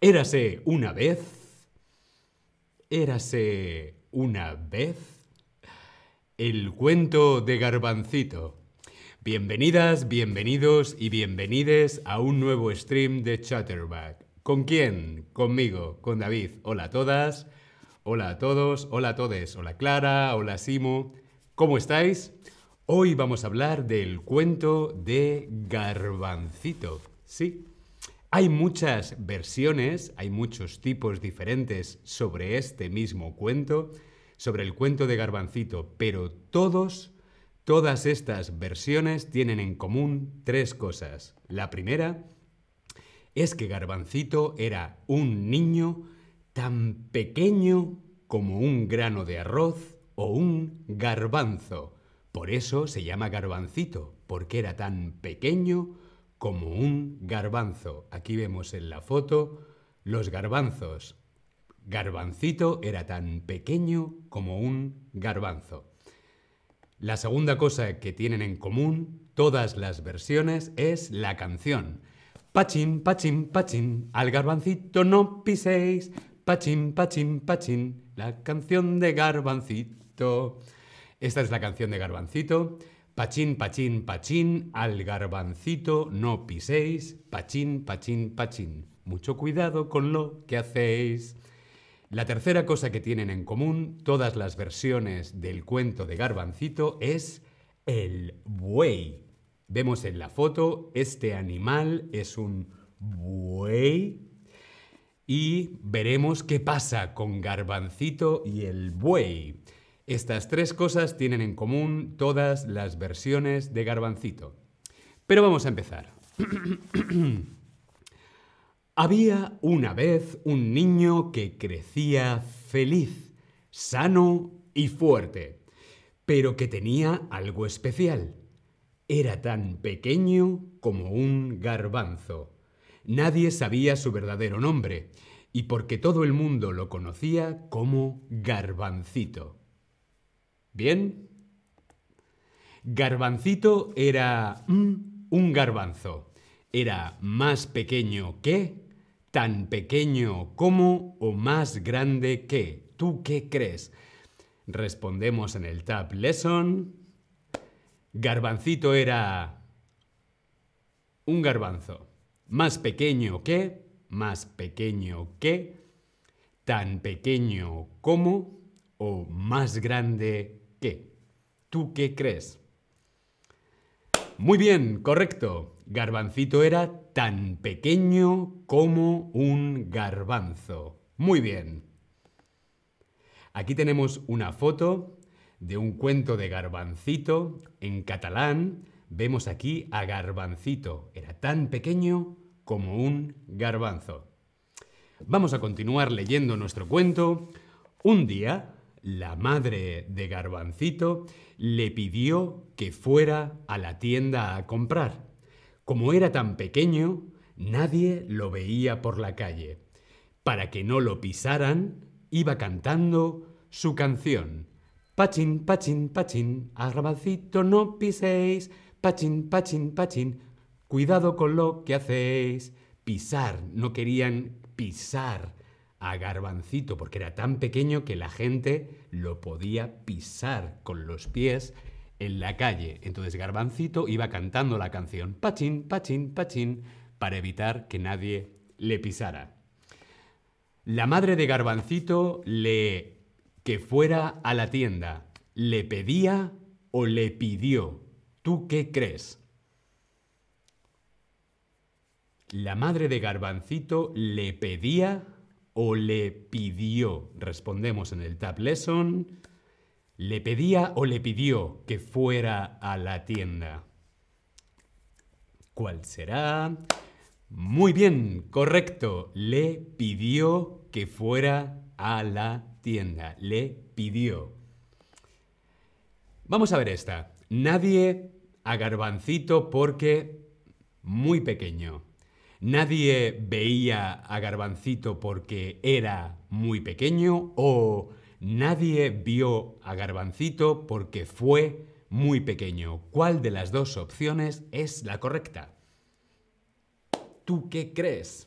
Érase una vez, érase una vez el cuento de Garbancito. Bienvenidas, bienvenidos y bienvenides a un nuevo stream de Chatterback. ¿Con quién? Conmigo, con David. Hola a todas, hola a todos, hola a todes, hola Clara, hola Simo. ¿Cómo estáis? Hoy vamos a hablar del cuento de Garbancito. Sí, hay muchas versiones, hay muchos tipos diferentes sobre este mismo cuento, sobre el cuento de Garbancito, pero todos, todas estas versiones tienen en común tres cosas. La primera es que Garbancito era un niño tan pequeño como un grano de arroz o un garbanzo. Por eso se llama garbancito, porque era tan pequeño como un garbanzo. Aquí vemos en la foto los garbanzos. Garbancito era tan pequeño como un garbanzo. La segunda cosa que tienen en común todas las versiones es la canción. Pachín, pachín, pachín, al garbancito no piséis. Pachín, pachín, pachín, la canción de garbancito. Esta es la canción de garbancito. Pachín, pachín, pachín, al garbancito no piséis. Pachín, pachín, pachín. Mucho cuidado con lo que hacéis. La tercera cosa que tienen en común todas las versiones del cuento de garbancito es el buey. Vemos en la foto, este animal es un buey y veremos qué pasa con Garbancito y el buey. Estas tres cosas tienen en común todas las versiones de Garbancito. Pero vamos a empezar. Había una vez un niño que crecía feliz, sano y fuerte, pero que tenía algo especial. Era tan pequeño como un garbanzo. Nadie sabía su verdadero nombre, y porque todo el mundo lo conocía como garbancito. ¿Bien? Garbancito era mm, un garbanzo. Era más pequeño que, tan pequeño como o más grande que. ¿Tú qué crees? Respondemos en el Tab Lesson. Garbancito era un garbanzo. Más pequeño que, más pequeño que, tan pequeño como o más grande que. ¿Tú qué crees? Muy bien, correcto. Garbancito era tan pequeño como un garbanzo. Muy bien. Aquí tenemos una foto de un cuento de Garbancito en catalán, vemos aquí a Garbancito. Era tan pequeño como un garbanzo. Vamos a continuar leyendo nuestro cuento. Un día, la madre de Garbancito le pidió que fuera a la tienda a comprar. Como era tan pequeño, nadie lo veía por la calle. Para que no lo pisaran, iba cantando su canción. Pachín, pachín, pachín, a garbancito no piséis. Pachín, pachín, pachín, cuidado con lo que hacéis. Pisar, no querían pisar a garbancito porque era tan pequeño que la gente lo podía pisar con los pies en la calle. Entonces garbancito iba cantando la canción Pachín, pachín, pachín para evitar que nadie le pisara. La madre de garbancito le que fuera a la tienda. ¿Le pedía o le pidió? ¿Tú qué crees? ¿La madre de Garbancito le pedía o le pidió? Respondemos en el Tab Lesson. ¿Le pedía o le pidió que fuera a la tienda? ¿Cuál será? Muy bien, correcto. Le pidió que fuera a la tienda. Le pidió. Vamos a ver esta. Nadie a Garbancito porque muy pequeño. Nadie veía a Garbancito porque era muy pequeño o nadie vio a Garbancito porque fue muy pequeño. ¿Cuál de las dos opciones es la correcta? ¿Tú qué crees?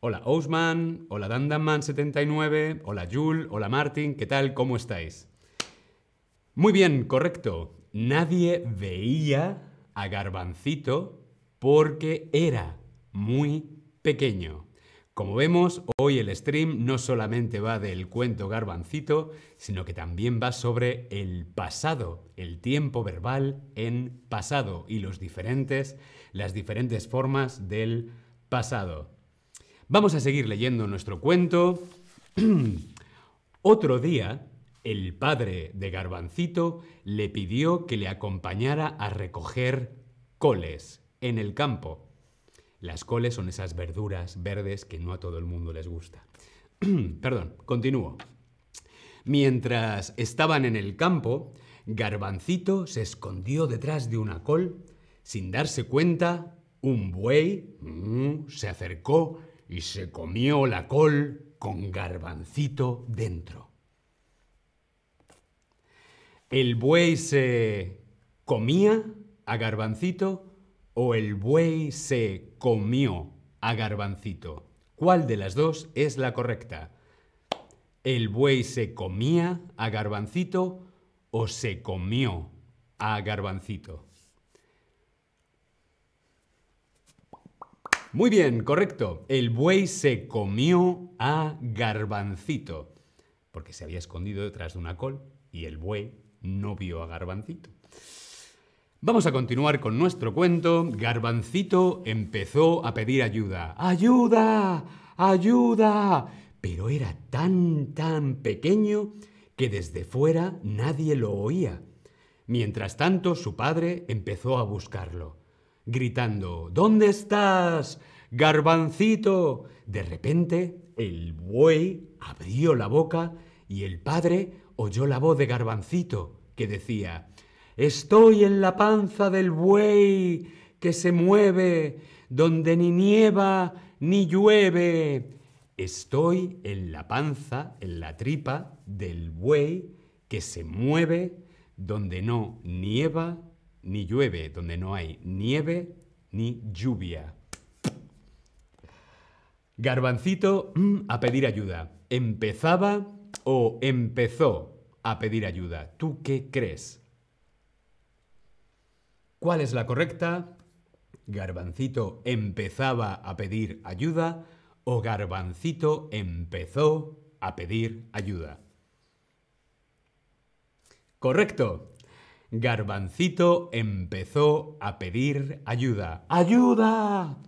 Hola Ousman, hola Dandaman79, hola Jul, hola Martin, ¿qué tal? ¿Cómo estáis? Muy bien, correcto. Nadie veía a Garbancito porque era muy pequeño. Como vemos, hoy el stream no solamente va del cuento Garbancito, sino que también va sobre el pasado, el tiempo verbal en pasado y los diferentes, las diferentes formas del pasado. Vamos a seguir leyendo nuestro cuento. Otro día, el padre de Garbancito le pidió que le acompañara a recoger coles en el campo. Las coles son esas verduras verdes que no a todo el mundo les gusta. Perdón, continúo. Mientras estaban en el campo, Garbancito se escondió detrás de una col. Sin darse cuenta, un buey mm, se acercó y se comió la col con Garbancito dentro. ¿El buey se comía a Garbancito o el buey se comió a Garbancito? ¿Cuál de las dos es la correcta? ¿El buey se comía a Garbancito o se comió a Garbancito? Muy bien, correcto. El buey se comió a Garbancito, porque se había escondido detrás de una col y el buey no vio a Garbancito. Vamos a continuar con nuestro cuento. Garbancito empezó a pedir ayuda. ¡Ayuda! ¡Ayuda! Pero era tan, tan pequeño que desde fuera nadie lo oía. Mientras tanto, su padre empezó a buscarlo, gritando ¿Dónde estás? Garbancito. De repente, el buey abrió la boca y el padre oyó la voz de Garbancito, que decía Estoy en la panza del buey que se mueve, donde ni nieva ni llueve. Estoy en la panza, en la tripa del buey que se mueve, donde no nieva ni llueve, donde no hay nieve ni lluvia. Garbancito mm, a pedir ayuda. ¿Empezaba o empezó a pedir ayuda? ¿Tú qué crees? ¿Cuál es la correcta? ¿Garbancito empezaba a pedir ayuda o Garbancito empezó a pedir ayuda? Correcto. Garbancito empezó a pedir ayuda. ¡Ayuda!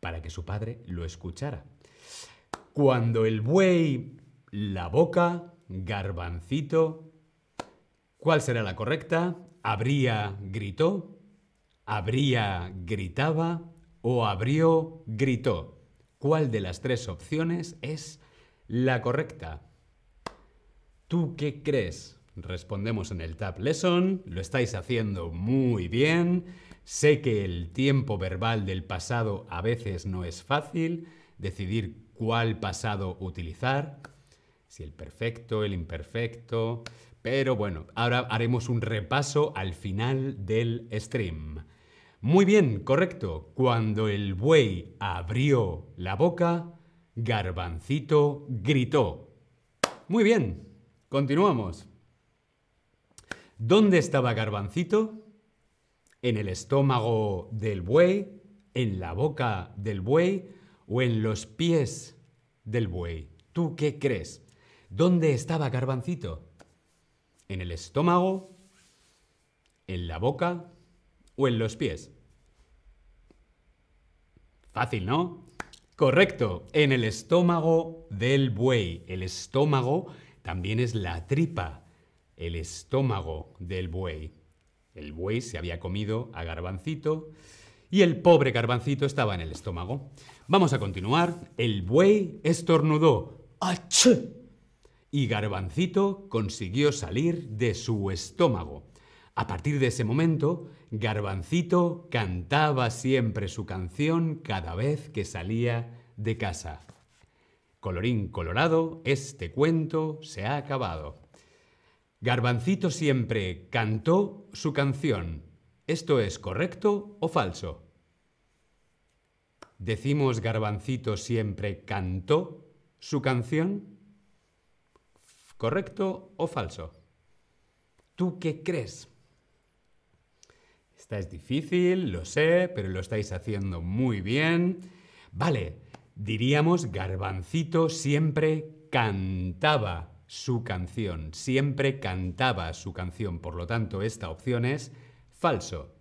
Para que su padre lo escuchara. Cuando el buey la boca, Garbancito. ¿Cuál será la correcta? Habría gritó, habría gritaba o abrió gritó. ¿Cuál de las tres opciones es la correcta? ¿Tú qué crees? Respondemos en el Tab Lesson, lo estáis haciendo muy bien. Sé que el tiempo verbal del pasado a veces no es fácil, decidir cuál pasado utilizar, si el perfecto, el imperfecto, pero bueno, ahora haremos un repaso al final del stream. Muy bien, correcto. Cuando el buey abrió la boca, Garbancito gritó. Muy bien, continuamos. ¿Dónde estaba Garbancito? ¿En el estómago del buey? ¿En la boca del buey? ¿O en los pies del buey? ¿Tú qué crees? ¿Dónde estaba Garbancito? ¿En el estómago? ¿En la boca? ¿O en los pies? Fácil, ¿no? Correcto, en el estómago del buey. El estómago también es la tripa, el estómago del buey. El buey se había comido a garbancito y el pobre garbancito estaba en el estómago. Vamos a continuar. El buey estornudó. ¡Ach! Y Garbancito consiguió salir de su estómago. A partir de ese momento, Garbancito cantaba siempre su canción cada vez que salía de casa. Colorín colorado, este cuento se ha acabado. Garbancito siempre cantó su canción. ¿Esto es correcto o falso? ¿Decimos Garbancito siempre cantó su canción? ¿Correcto o falso? ¿Tú qué crees? Esta es difícil, lo sé, pero lo estáis haciendo muy bien. Vale, diríamos Garbancito siempre cantaba su canción, siempre cantaba su canción, por lo tanto esta opción es falso.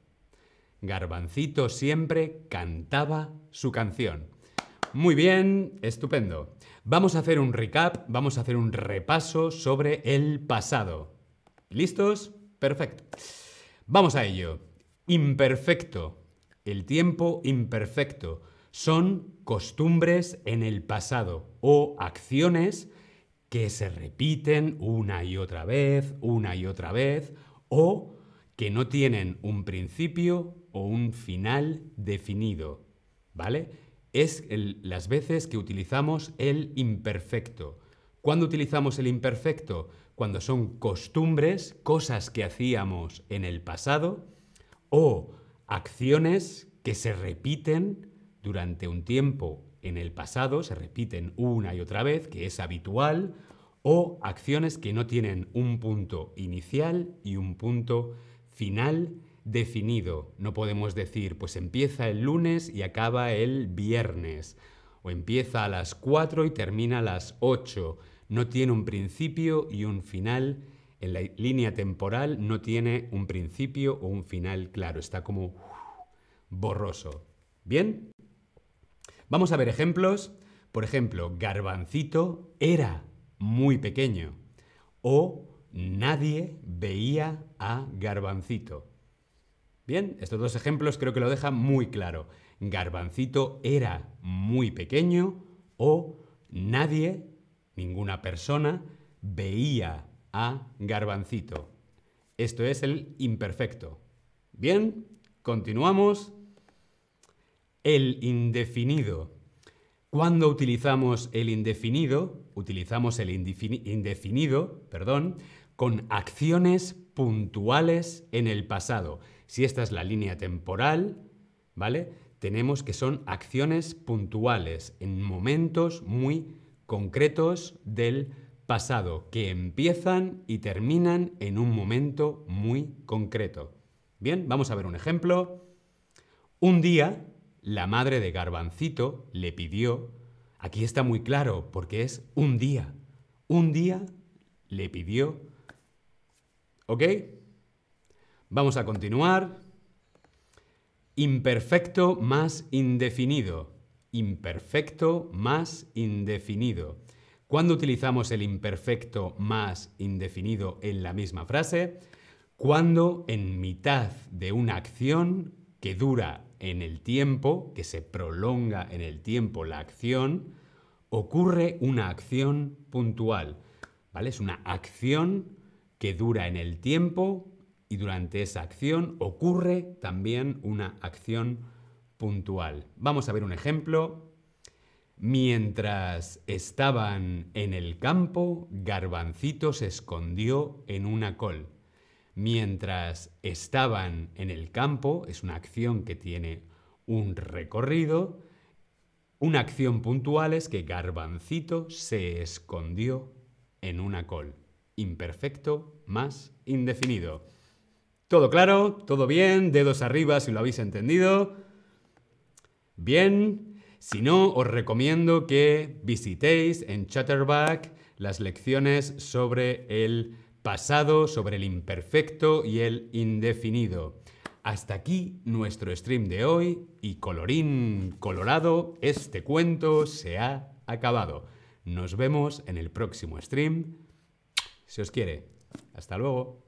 Garbancito siempre cantaba su canción. Muy bien, estupendo. Vamos a hacer un recap, vamos a hacer un repaso sobre el pasado. ¿Listos? Perfecto. Vamos a ello. Imperfecto. El tiempo imperfecto. Son costumbres en el pasado o acciones que se repiten una y otra vez, una y otra vez, o que no tienen un principio o un final definido. ¿Vale? Es las veces que utilizamos el imperfecto. ¿Cuándo utilizamos el imperfecto? Cuando son costumbres, cosas que hacíamos en el pasado, o acciones que se repiten durante un tiempo en el pasado, se repiten una y otra vez, que es habitual, o acciones que no tienen un punto inicial y un punto final definido. No podemos decir, pues empieza el lunes y acaba el viernes, o empieza a las 4 y termina a las 8. No tiene un principio y un final en la línea temporal no tiene un principio o un final claro, está como borroso. ¿Bien? Vamos a ver ejemplos. Por ejemplo, Garbancito era muy pequeño o nadie veía a Garbancito. Bien, estos dos ejemplos creo que lo dejan muy claro. Garbancito era muy pequeño o nadie, ninguna persona, veía a garbancito. Esto es el imperfecto. Bien, continuamos. El indefinido. Cuando utilizamos el indefinido, utilizamos el indefinido, perdón, con acciones puntuales en el pasado. Si esta es la línea temporal, ¿vale? Tenemos que son acciones puntuales en momentos muy concretos del pasado que empiezan y terminan en un momento muy concreto. Bien, vamos a ver un ejemplo. Un día, la madre de Garbancito le pidió, aquí está muy claro porque es un día, un día le pidió, ¿ok? Vamos a continuar. Imperfecto más indefinido. Imperfecto más indefinido. ¿Cuándo utilizamos el imperfecto más indefinido en la misma frase? Cuando en mitad de una acción que dura en el tiempo, que se prolonga en el tiempo la acción, ocurre una acción puntual. ¿Vale? Es una acción que dura en el tiempo y durante esa acción ocurre también una acción puntual. Vamos a ver un ejemplo. Mientras estaban en el campo, Garbancito se escondió en una col. Mientras estaban en el campo, es una acción que tiene un recorrido, una acción puntual es que Garbancito se escondió en una col. Imperfecto más indefinido. ¿Todo claro? ¿Todo bien? Dedos arriba si lo habéis entendido. Bien. Si no, os recomiendo que visitéis en Chatterback las lecciones sobre el pasado, sobre el imperfecto y el indefinido. Hasta aquí nuestro stream de hoy y colorín colorado, este cuento se ha acabado. Nos vemos en el próximo stream. Si os quiere. Hasta luego.